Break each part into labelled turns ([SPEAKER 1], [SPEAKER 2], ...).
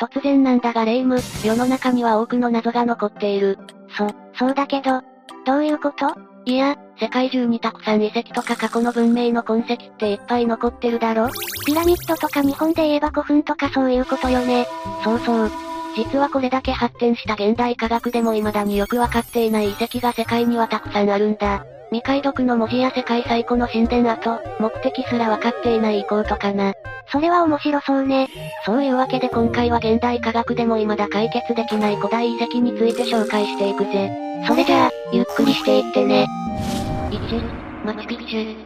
[SPEAKER 1] 突然なんだが霊夢、世の中には多くの謎が残っている。
[SPEAKER 2] そ、そうだけど、どういうこと？
[SPEAKER 1] いや、世界中にたくさん遺跡とか過去の文明の痕跡っていっぱい残ってるだろ？
[SPEAKER 2] ピラミッドとか日本で言えば古墳とかそういうことよね。
[SPEAKER 1] そうそう。実はこれだけ発展した現代科学でも未だによくわかっていない遺跡が世界にはたくさんあるんだ。未解読の文字や世界最古の神殿跡、目的すらわかっていない遺構とかな。
[SPEAKER 2] それは面白そうね。
[SPEAKER 1] そういうわけで今回は現代科学でも未だ解決できない古代遺跡について紹介していくぜ。
[SPEAKER 2] それじゃあ、ゆっくりしていってね。
[SPEAKER 1] 1、マチュピチュ。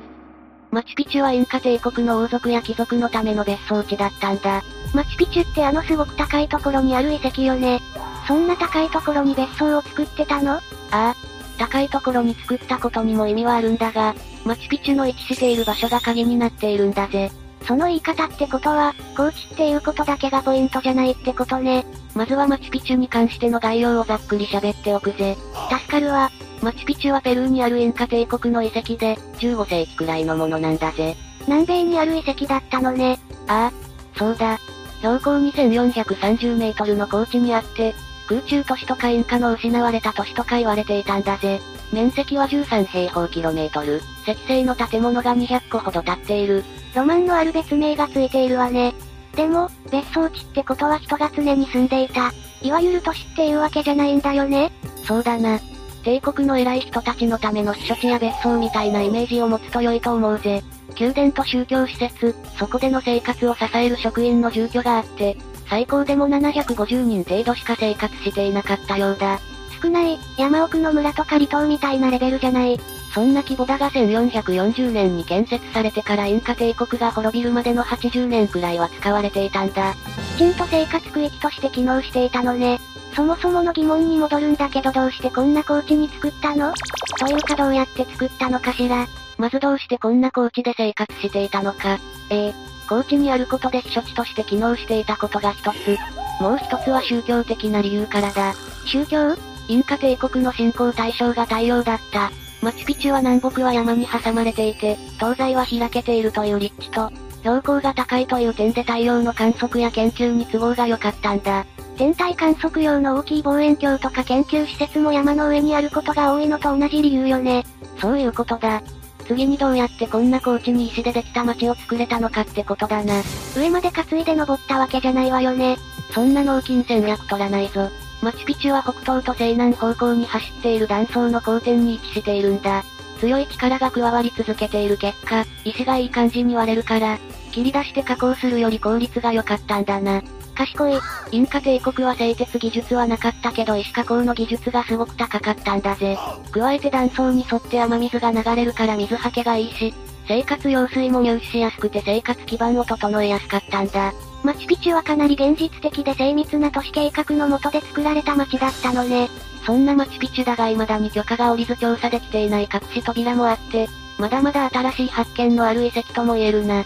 [SPEAKER 1] マチュピチュはインカ帝国の王族や貴族のための別荘地だったんだ。
[SPEAKER 2] マチュピチュってあのすごく高いところにある遺跡よね。そんな高いところに別荘を作ってたの？あ
[SPEAKER 1] あ。高いところに作ったことにも意味はあるんだが、マチュピチュの位置している場所が鍵になっているんだぜ。
[SPEAKER 2] その言い方ってことは、高知っていうことだけがポイントじゃないってことね。
[SPEAKER 1] まずはマチュピチュに関しての概要をざっくり喋っておくぜ。
[SPEAKER 2] 助かるわ。
[SPEAKER 1] マチュピチュはペルーにあるインカ帝国の遺跡で、15世紀くらいのものなんだぜ。
[SPEAKER 2] 南米にある遺跡だったのね。
[SPEAKER 1] ああ、そうだ。標高2430メートルの高地にあって、空中都市とかインカの失われた都市とか言われていたんだぜ。面積は13平方キロメートル。石製の建物が200個ほど建っている。
[SPEAKER 2] ロマンのある別名がついているわね。でも、別荘地ってことは人が常に住んでいた。いわゆる都市っていうわけじゃないんだよね。
[SPEAKER 1] そうだな。帝国の偉い人たちのための避暑地や別荘みたいなイメージを持つと良いと思うぜ。宮殿と宗教施設、そこでの生活を支える職員の住居があって、最高でも750人程度しか生活していなかったようだ。
[SPEAKER 2] 少ない、山奥の村とか離島みたいなレベルじゃない。
[SPEAKER 1] そんな規模だが1440年に建設されてからインカ帝国が滅びるまでの80年くらいは使われていたんだ。
[SPEAKER 2] きちんと生活区域として機能していたのね。そもそもの疑問に戻るんだけどどうしてこんな高地に作ったの？というかどうやって作ったのかしら。
[SPEAKER 1] まずどうしてこんな高地で生活していたのか。ええー、高地にあることで避暑地として機能していたことが一つ。もう一つは宗教的な理由からだ。
[SPEAKER 2] 宗教？
[SPEAKER 1] インカ帝国の信仰対象が太陽だった。マチュピチュは南北は山に挟まれていて、東西は開けているという立地と、標高が高いという点で太陽の観測や研究に都合が良かったんだ。
[SPEAKER 2] 天体観測用の大きい望遠鏡とか研究施設も山の上にあることが多いのと同じ理由よね。
[SPEAKER 1] そういうことだ。次にどうやってこんな高地に石でできた街を作れたのかってことだな。
[SPEAKER 2] 上まで担いで登ったわけじゃないわよね。
[SPEAKER 1] そんな脳筋戦略取らないぞ。マチュピチュは北東と西南方向に走っている断層の交点に位置しているんだ。強い力が加わり続けている結果、石がいい感じに割れるから、切り出して加工するより効率が良かったんだな。
[SPEAKER 2] 賢い。
[SPEAKER 1] インカ帝国は製鉄技術はなかったけど石加工の技術がすごく高かったんだぜ。加えて断層に沿って雨水が流れるから水はけがいいし、生活用水も入手しやすくて生活基盤を整えやすかったんだ。
[SPEAKER 2] マチュピチュはかなり現実的で精密な都市計画の下で作られた街だったのね。
[SPEAKER 1] そんなマチュピチュだが未だに許可が下りず調査できていない隠し扉もあって、まだまだ新しい発見のある遺跡とも言えるな。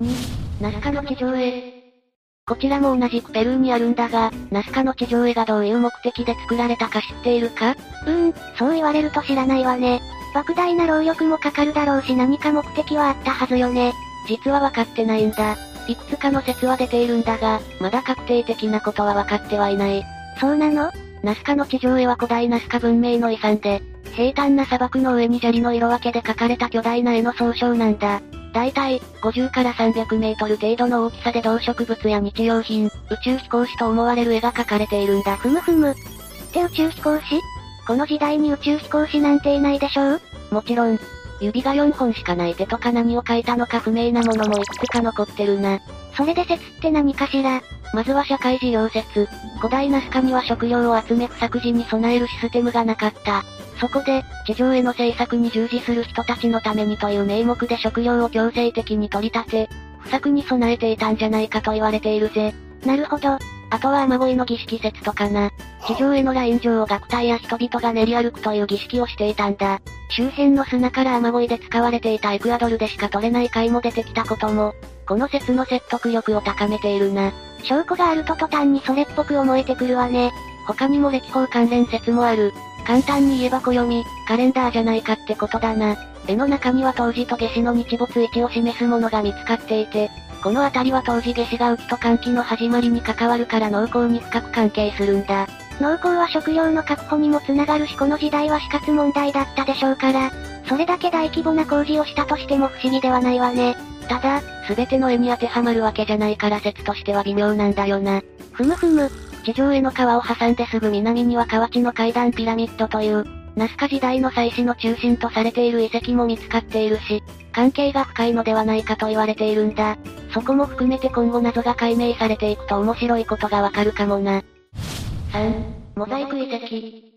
[SPEAKER 1] 2、ナスカの地上絵。こちらも同じくペルーにあるんだが、ナスカの地上絵がどういう目的で作られたか知っているか？
[SPEAKER 2] うーん、そう言われると知らないわね。莫大な労力もかかるだろうし何か目的はあったはずよね。
[SPEAKER 1] 実は分かってないんだ。いくつかの説は出ているんだが、まだ確定的なことは分かってはいない。
[SPEAKER 2] そうなの？
[SPEAKER 1] ナスカの地上絵は古代ナスカ文明の遺産で、平坦な砂漠の上に砂利の色分けで描かれた巨大な絵の総称なんだ。だいたい、50から300メートル程度の大きさで動植物や日用品、宇宙飛行士と思われる絵が描かれているんだ。
[SPEAKER 2] ふむふむ。って宇宙飛行士？この時代に宇宙飛行士なんていないでしょう？
[SPEAKER 1] もちろん、指が4本しかない手とか何を書いたのか不明なものもいくつか残ってるな。
[SPEAKER 2] それで説って何かしら？
[SPEAKER 1] まずは社会事業説。古代ナスカには食料を集め不作時に備えるシステムがなかった。そこで、地上への政策に従事する人たちのためにという名目で食料を強制的に取り立て、不作に備えていたんじゃないかと言われているぜ。
[SPEAKER 2] なるほど。
[SPEAKER 1] あとは雨乞いの儀式説とかな。地上へのライン上を学隊や人々が練り歩くという儀式をしていたんだ。周辺の砂から雨乞いで使われていたエクアドルでしか取れない貝も出てきたことも、この説の説得力を高めているな。
[SPEAKER 2] 証拠があると途端にそれっぽく思えてくるわね。
[SPEAKER 1] 他にも歴法関連説もある。簡単に言えば暦、カレンダーじゃないかってことだな。絵の中には当時と夏至の日没位置を示すものが見つかっていて、この辺りは当時夏至が雨季と寒気の始まりに関わるから農耕に深く関係するんだ。
[SPEAKER 2] 農耕は食料の確保にもつながるしこの時代は死活問題だったでしょうから、それだけ大規模な工事をしたとしても不思議ではないわね。
[SPEAKER 1] ただ、すべての絵に当てはまるわけじゃないから説としては微妙なんだよな。
[SPEAKER 2] ふむふむ。
[SPEAKER 1] 地上への川を挟んですぐ南には河内の階段ピラミッドという、ナスカ時代の祭祀の中心とされている遺跡も見つかっているし、関係が深いのではないかと言われているんだ。そこも含めて今後謎が解明されていくと面白いことがわかるかもな。3、モザイク遺跡。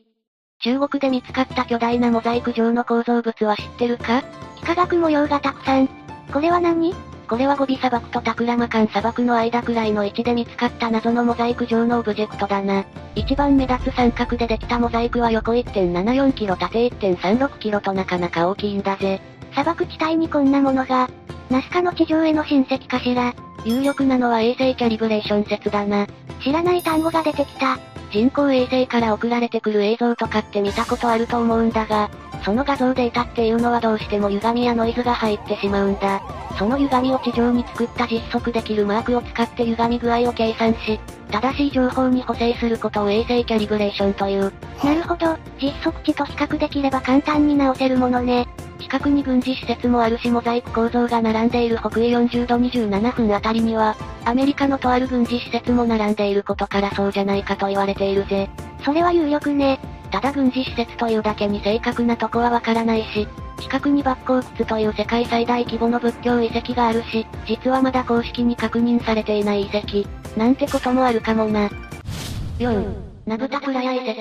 [SPEAKER 1] 中国で見つかった巨大なモザイク状の構造物は知ってるか？
[SPEAKER 2] 幾何学模様がたくさん。これは何？
[SPEAKER 1] これはゴビ砂漠とタクラマカン砂漠の間くらいの位置で見つかった謎のモザイク状のオブジェクトだな。一番目立つ三角でできたモザイクは横1.74キロ縦1.36キロとなかなか大きいんだぜ。
[SPEAKER 2] 砂漠地帯にこんなものが、ナスカの地上への親戚かしら。
[SPEAKER 1] 有力なのは衛星キャリブレーション説だな。
[SPEAKER 2] 知らない単語が出てきた。
[SPEAKER 1] 人工衛星から送られてくる映像とかって見たことあると思うんだが、その画像データっていうのはどうしても歪みやノイズが入ってしまうんだ。その歪みを地上に作った実測できるマークを使って歪み具合を計算し、正しい情報に補正することを衛星キャリブレーションという。
[SPEAKER 2] なるほど、実測値と比較できれば簡単に直せるものね。
[SPEAKER 1] 近くに軍事施設もあるしモザイク構造が並んでいる北緯40度27分あたりには、アメリカのとある軍事施設も並んでいることからそうじゃないかと言われているぜ。
[SPEAKER 2] それは有力ね。
[SPEAKER 1] ただ軍事施設というだけに正確なとこはわからないし、近くに抜光窟という世界最大規模の仏教遺跡があるし、実はまだ公式に確認されていない遺跡、なんてこともあるかもな。4. ナブタプラヤ遺跡。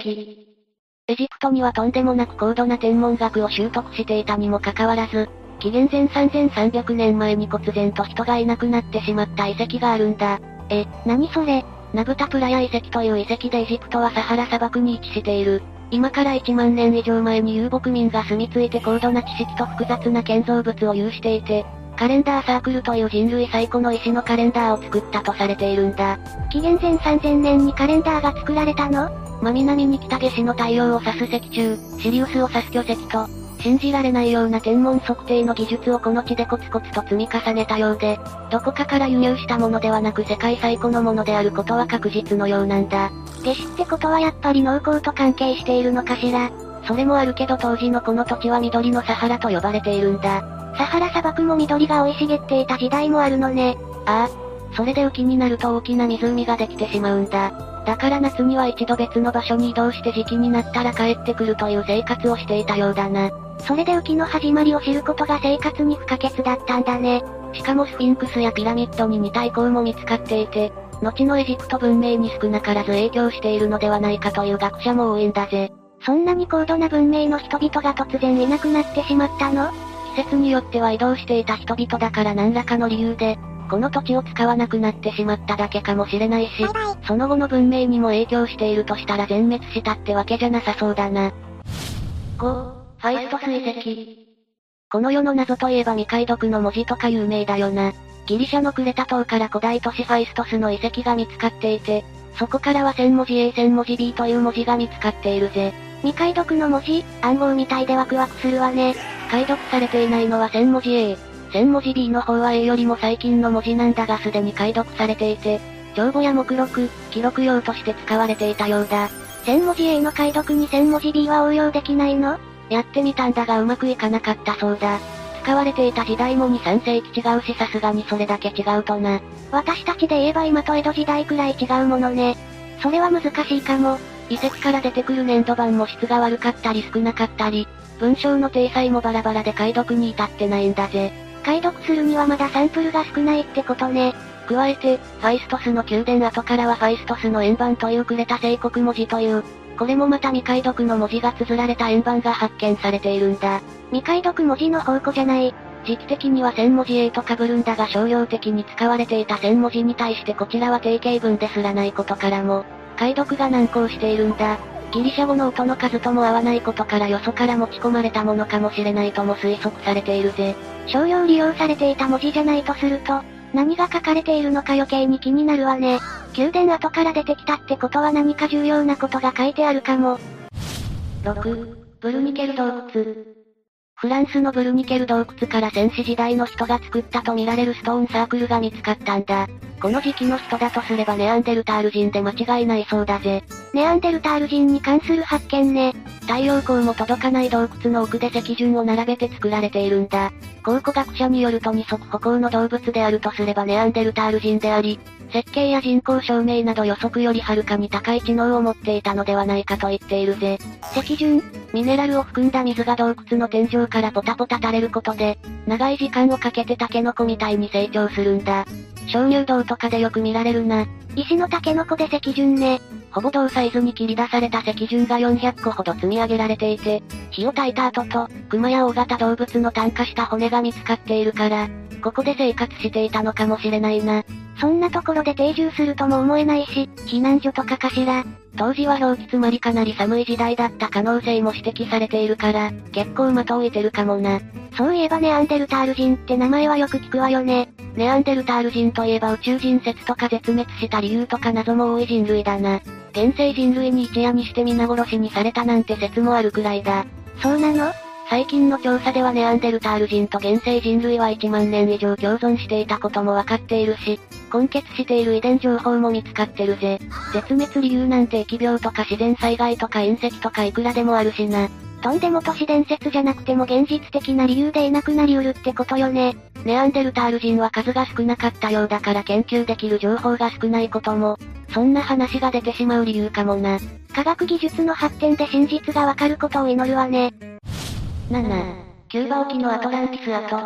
[SPEAKER 1] エジプトにはとんでもなく高度な天文学を習得していたにもかかわらず、紀元前3300年前に忽然と人がいなくなってしまった遺跡があるんだ。
[SPEAKER 2] え、何それ？
[SPEAKER 1] ナブタプラヤ遺跡という遺跡でエジプトはサハラ砂漠に位置している。今から1万年以上前に遊牧民が住み着いて高度な知識と複雑な建造物を有していて、カレンダーサークルという人類最古の石のカレンダーを作ったとされているんだ。
[SPEAKER 2] 紀元前3000年にカレンダーが作られたの？
[SPEAKER 1] 真南に来た夏至の太陽を指す石柱、シリウスを指す巨石と、信じられないような天文測定の技術をこの地でコツコツと積み重ねたようで、どこかから輸入したものではなく世界最古のものであることは確実のようなんだ。
[SPEAKER 2] 夏至ってことはやっぱり農耕と関係しているのかしら。
[SPEAKER 1] それもあるけど当時のこの土地は緑のサハラと呼ばれているんだ。
[SPEAKER 2] サハラ砂漠も緑が生い茂っていた時代もあるのね。
[SPEAKER 1] ああ。それで雨季になると大きな湖ができてしまうんだ。だから夏には一度別の場所に移動して時期になったら帰ってくるという生活をしていたようだな。
[SPEAKER 2] それで雨季の始まりを知ることが生活に不可欠だったんだね。
[SPEAKER 1] しかもスフィンクスやピラミッドに似た遺構も見つかっていて、後のエジプト文明に少なからず影響しているのではないかという学者も多いんだぜ。
[SPEAKER 2] そんなに高度な文明の人々が突然いなくなってしまったの？
[SPEAKER 1] 季節によっては移動していた人々だから何らかの理由で、この土地を使わなくなってしまっただけかもしれないし、その後の文明にも影響しているとしたら全滅したってわけじゃなさそうだな。5、ファイスト水石。この世の謎といえば未解読の文字とか有名だよな。ギリシャのクレタ島から古代都市ファイストスの遺跡が見つかっていて、そこからは1000文字 A 1000文字 B という文字が見つかっているぜ。
[SPEAKER 2] 未解読の文字？暗号みたいでワクワクするわね。
[SPEAKER 1] 解読されていないのは1000文字 A。1000文字 B の方は A よりも最近の文字なんだがすでに解読されていて、帳簿や目録、記録用として使われていたようだ。
[SPEAKER 2] 1000文字 A の解読に1000文字 B は応用できないの？
[SPEAKER 1] やってみたんだがうまくいかなかったそうだ。使われていた時代も2、3世紀違うしさすがにそれだけ違うとな。
[SPEAKER 2] 私たちで言えば今と江戸時代くらい違うものね。それは難しいかも。
[SPEAKER 1] 遺跡から出てくる粘土板も質が悪かったり少なかったり、文章の体裁もバラバラで解読に至ってないんだぜ。
[SPEAKER 2] 解読するにはまだサンプルが少ないってことね。
[SPEAKER 1] 加えて、ファイストスの宮殿跡からはファイストスの円盤というくれた聖国文字という、これもまた未解読の文字が綴られた円盤が発見されているんだ。
[SPEAKER 2] 未解読文字の宝庫じゃない。
[SPEAKER 1] 時期的には1000文字 A と被るんだが商用的に使われていた1000文字に対してこちらは定型文ですらないことからも、解読が難航しているんだ。ギリシャ語の音の数とも合わないことからよそから持ち込まれたものかもしれないとも推測されているぜ。
[SPEAKER 2] 商用利用されていた文字じゃないとすると、何が書かれているのか余計に気になるわね。宮殿後から出てきたってことは何か重要なことが書いてあるかも。
[SPEAKER 1] 6、ブルニケル洞窟。フランスのブルニケル洞窟から戦死時代の人が作ったとみられるストーンサークルが見つかったんだ。この時期の人だとすればネアンデルタール人で間違いないそうだぜ。
[SPEAKER 2] ネアンデルタール人に関する発見ね。
[SPEAKER 1] 太陽光も届かない洞窟の奥で石順を並べて作られているんだ。考古学者によると二足歩行の動物であるとすればネアンデルタール人であり、設計や人口証明など予測よりはるかに高い知能を持っていたのではないかと言っているぜ。
[SPEAKER 2] 石順
[SPEAKER 1] ミネラルを含んだ水が洞窟の天井からポタポタ垂れることで、長い時間をかけてタケノコみたいに成長するんだ。鍾乳洞とかでよく見られるな。
[SPEAKER 2] 石のタケノコで石順ね。
[SPEAKER 1] ほぼ同サイズに切り出された石順が400個ほど積み上げられていて、火を焚いた後と、熊や大型動物の炭化した骨が見つかっているから、ここで生活していたのかもしれないな。
[SPEAKER 2] そんなところで定住するとも思えないし、避難所とかかしら。
[SPEAKER 1] 当時は氷期つまりかなり寒い時代だった可能性も指摘されているから、結構的を置いてるかもな。
[SPEAKER 2] そういえばネアンデルタール人って名前はよく聞くわよね。
[SPEAKER 1] ネアンデルタール人といえば宇宙人説とか絶滅した理由とか謎も多い人類だな。現世人類に一夜にして皆殺しにされたなんて説もあるくらいだ。
[SPEAKER 2] そうなの？
[SPEAKER 1] 最近の調査ではネアンデルタール人と現世人類は1万年以上共存していたこともわかっているし、根結している遺伝情報も見つかってるぜ。絶滅理由なんて疫病とか自然災害とか隕石とかいくらでもあるしな。
[SPEAKER 2] とんでも都市伝説じゃなくても現実的な理由でいなくなりうるってことよね。
[SPEAKER 1] ネアンデルタール人は数が少なかったようだから研究できる情報が少ないことも、そんな話が出てしまう理由かもな。
[SPEAKER 2] 科学技術の発展で真実がわかることを祈るわね。
[SPEAKER 1] 7、キューバ沖のアトランティス跡。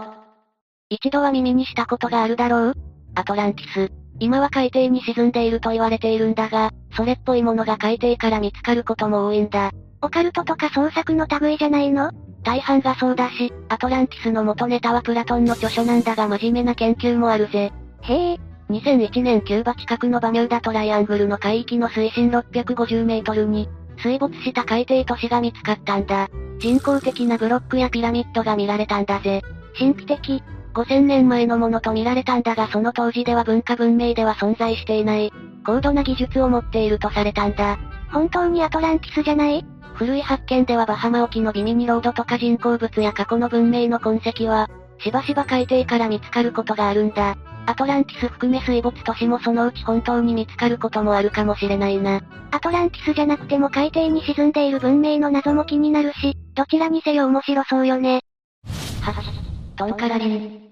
[SPEAKER 1] 一度は耳にしたことがあるだろう？アトランティス。今は海底に沈んでいると言われているんだが、それっぽいものが海底から見つかることも多いんだ。
[SPEAKER 2] オカルトとか創作の類じゃないの？
[SPEAKER 1] 大半がそうだし、アトランティスの元ネタはプラトンの著書なんだが真面目な研究もあるぜ。
[SPEAKER 2] へえ。
[SPEAKER 1] 2001年キューバ近くのバミューダトライアングルの海域の水深650メートルに、水没した海底都市が見つかったんだ。人工的なブロックやピラミッドが見られたんだぜ。
[SPEAKER 2] 神秘的。
[SPEAKER 1] 5000年前のものと見られたんだがその当時では文化文明では存在していない、高度な技術を持っているとされたんだ。
[SPEAKER 2] 本当にアトランティスじゃない？
[SPEAKER 1] 古い発見ではバハマ沖のビミニロードとか人工物や過去の文明の痕跡は、しばしば海底から見つかることがあるんだ。アトランティス含め水没都市もそのうち本当に見つかることもあるかもしれないな。
[SPEAKER 2] アトランティスじゃなくても海底に沈んでいる文明の謎も気になるし、どちらにせよ面白そうよね。
[SPEAKER 1] はは、トンカラリン。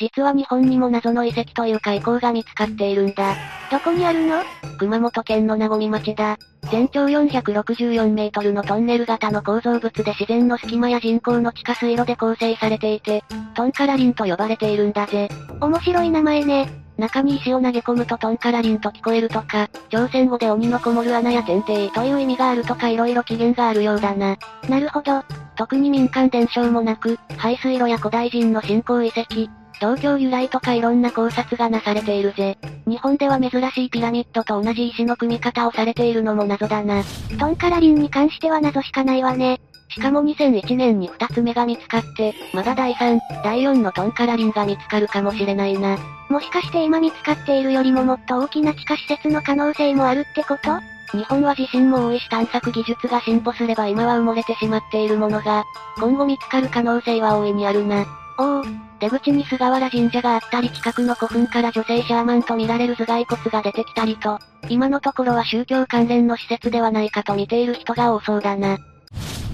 [SPEAKER 1] 実は日本にも謎の遺跡というか遺構が見つかっているんだ。
[SPEAKER 2] どこにあるの？
[SPEAKER 1] 熊本県の名古屋町だ。全長464メートルのトンネル型の構造物で自然の隙間や人工の地下水路で構成されていて、トンカラリンと呼ばれているんだぜ。
[SPEAKER 2] 面白い名前ね。
[SPEAKER 1] 中に石を投げ込むとトンカラリンと聞こえるとか、朝鮮語で鬼のこもる穴や天帝という意味があるとか色々起源があるようだな。
[SPEAKER 2] なるほど。
[SPEAKER 1] 特に民間伝承もなく、排水路や古代人の信仰遺跡、東京由来とかいろんな考察がなされているぜ。日本では珍しいピラミッドと同じ石の組み方をされているのも謎だな。
[SPEAKER 2] トンカラリンに関しては謎しかないわね。
[SPEAKER 1] しかも2001年に2つ目が見つかって、まだ第3、第4のトンカラリンが見つかるかもしれないな。
[SPEAKER 2] もしかして今見つかっているよりももっと大きな地下施設の可能性もあるってこと？
[SPEAKER 1] 日本は地震も多いし探索技術が進歩すれば今は埋もれてしまっているものが、今後見つかる可能性は大いにあるな。おお、出口に菅原神社があったり近くの古墳から女性シャーマンと見られる頭蓋骨が出てきたりと、今のところは宗教関連の施設ではないかと見ている人が多そうだな。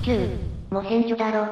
[SPEAKER 1] 9、モヘンジョダロ。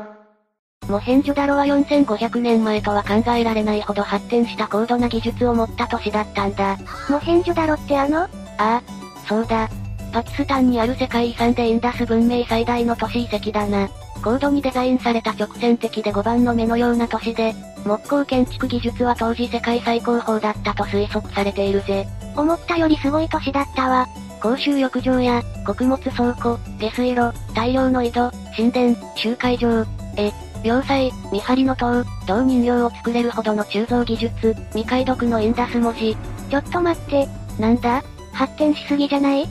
[SPEAKER 1] モヘンジョダロは4500年前とは考えられないほど発展した高度な技術を持った都市だったんだ。
[SPEAKER 2] モヘンジョダロってあの？あ
[SPEAKER 1] あ、そうだ。パキスタンにある世界遺産でインダス文明最大の都市遺跡だな。高度にデザインされた直線的で5番の目のような都市で、木工建築技術は当時世界最高峰だったと推測されているぜ。
[SPEAKER 2] 思ったよりすごい都市だったわ。
[SPEAKER 1] 公衆浴場や、穀物倉庫、下水路、大量の井戸、神殿、集会場、え、要塞、見張りの塔、銅人形を作れるほどの鋳造技術、未解読のインダス文字。
[SPEAKER 2] ちょっと待って、
[SPEAKER 1] なんだ？
[SPEAKER 2] 発展しすぎじゃない？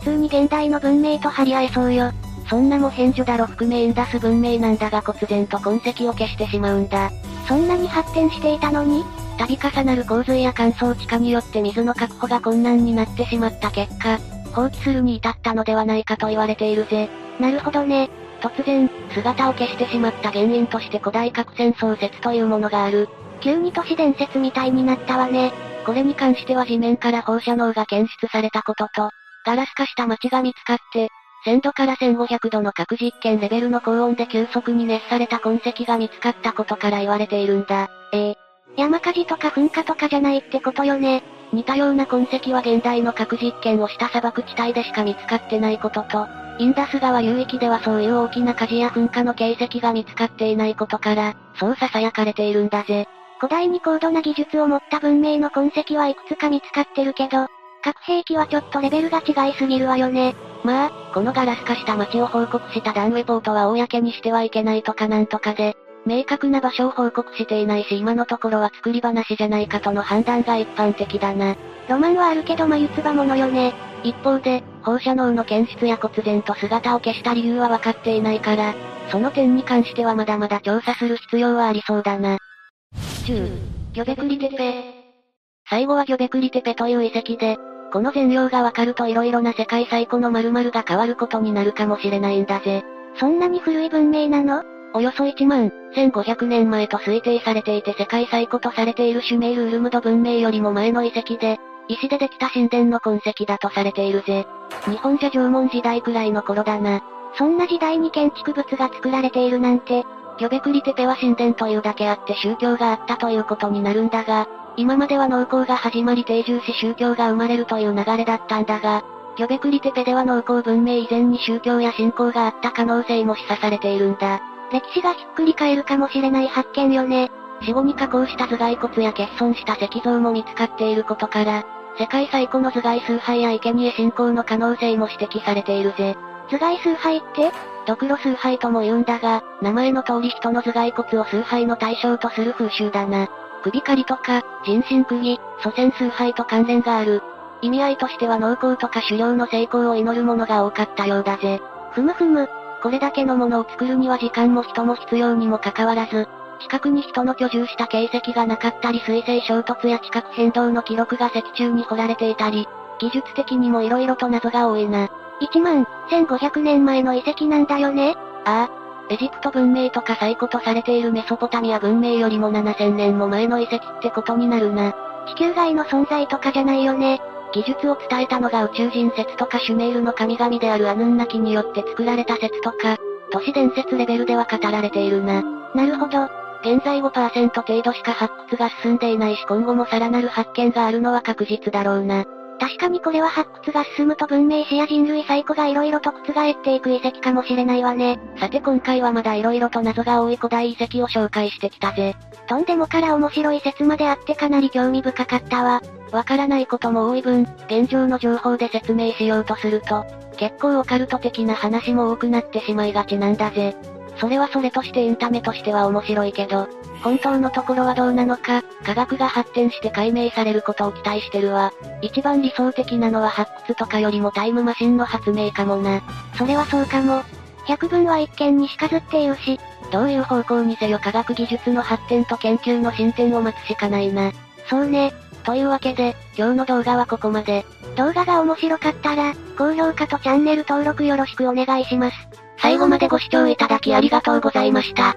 [SPEAKER 2] 普通に現代の文明と張り合えそうよ。
[SPEAKER 1] そんなも変所だろ含めインダス文明なんだが忽然と痕跡を消してしまうんだ。
[SPEAKER 2] そんなに発展していたのに？
[SPEAKER 1] 度重なる洪水や乾燥地下によって水の確保が困難になってしまった結果、放棄するに至ったのではないかと言われているぜ。
[SPEAKER 2] なるほどね。
[SPEAKER 1] 突然、姿を消してしまった原因として古代核戦争説というものがある。
[SPEAKER 2] 急に都市伝説みたいになったわね。
[SPEAKER 1] これに関しては地面から放射能が検出されたことと、ガラス化した街が見つかって、1000度から1500度の核実験レベルの高温で急速に熱された痕跡が見つかったことから言われているんだ。
[SPEAKER 2] ええ山火事とか噴火とかじゃないってことよね。
[SPEAKER 1] 似たような痕跡は現代の核実験をした砂漠地帯でしか見つかってないことと、インダス川流域ではそういう大きな火事や噴火の形跡が見つかっていないことから、そう囁かれているんだぜ。
[SPEAKER 2] 古代に高度な技術を持った文明の痕跡はいくつか見つかってるけど、核兵器はちょっとレベルが違いすぎるわよね。
[SPEAKER 1] まあ、このガラス化した街を報告したダンウェポートは公にしてはいけないとかなんとかで、明確な場所を報告していないし今のところは作り話じゃないかとの判断が一般的だな。
[SPEAKER 2] ロマンはあるけど眉唾者よね。
[SPEAKER 1] 一方で、放射能の検出や忽然と姿を消した理由は分かっていないから、その点に関してはまだまだ調査する必要はありそうだな。10、ギョベクリテペ。最後はギョベクリテペという遺跡で、この全容がわかると色々な世界最古の〇〇が変わることになるかもしれないんだぜ。
[SPEAKER 2] そんなに古い文明なの？
[SPEAKER 1] およそ1万、1500年前と推定されていて世界最古とされているシュメール・ウルムド文明よりも前の遺跡で、石でできた神殿の痕跡だとされているぜ。日本じゃ縄文時代くらいの頃だな。
[SPEAKER 2] そんな時代に建築物が作られているなんて、
[SPEAKER 1] ギョベクリテペは神殿というだけあって宗教があったということになるんだが、今までは農耕が始まり定住し宗教が生まれるという流れだったんだが、ギョベクリテペでは農耕文明以前に宗教や信仰があった可能性も示唆されているんだ。
[SPEAKER 2] 歴史がひっくり返るかもしれない発見よね。
[SPEAKER 1] 死後に加工した頭蓋骨や欠損した石像も見つかっていることから、世界最古の頭蓋崇拝や生贄信仰の可能性も指摘されているぜ。
[SPEAKER 2] 頭蓋崇拝って
[SPEAKER 1] ドクロ崇拝とも言うんだが、名前の通り人の頭蓋骨を崇拝の対象とする風習だな。首狩りとか、人身釘、祖先崇拝と関連がある。意味合いとしては農耕とか狩猟の成功を祈るものが多かったようだぜ。
[SPEAKER 2] ふむふむ。
[SPEAKER 1] これだけのものを作るには時間も人も必要にもかかわらず、近くに人の居住した形跡がなかったり水星衝突や地殻変動の記録が石中に掘られていたり、技術的にも色々と謎が多いな。
[SPEAKER 2] 1万、1500年前の遺跡なんだよね？
[SPEAKER 1] ああ、エジプト文明とか最古とされているメソポタミア文明よりも7000年も前の遺跡ってことになるな。
[SPEAKER 2] 地球外の存在とかじゃないよね。
[SPEAKER 1] 技術を伝えたのが宇宙人説とかシュメールの神々であるアヌンナキによって作られた説とか、都市伝説レベルでは語られているな。
[SPEAKER 2] なるほど。
[SPEAKER 1] 現在5%程度しか発掘が進んでいないし今後もさらなる発見があるのは確実だろうな。
[SPEAKER 2] 確かにこれは発掘が進むと文明史や人類最古が色々と覆っていく遺跡かもしれないわね。
[SPEAKER 1] さて今回はまだ色々と謎が多い古代遺跡を紹介してきたぜ。
[SPEAKER 2] とんでもから面白い説まであってかなり興味深かったわ。
[SPEAKER 1] わからないことも多い分、現状の情報で説明しようとすると、結構オカルト的な話も多くなってしまいがちなんだぜ。それはそれとしてエンタメとしては面白いけど、本当のところはどうなのか、科学が発展して解明されることを期待してるわ。一番理想的なのは発掘とかよりもタイムマシンの発明かもな。
[SPEAKER 2] それはそうかも。百分は一見にしかずっていうし、
[SPEAKER 1] どういう方向にせよ科学技術の発展と研究の進展を待つしかないな。
[SPEAKER 2] そうね。
[SPEAKER 1] というわけで、今日の動画はここまで。
[SPEAKER 2] 動画が面白かったら、高評価とチャンネル登録よろしくお願いします。
[SPEAKER 1] 最後までご視聴いただきありがとうございました。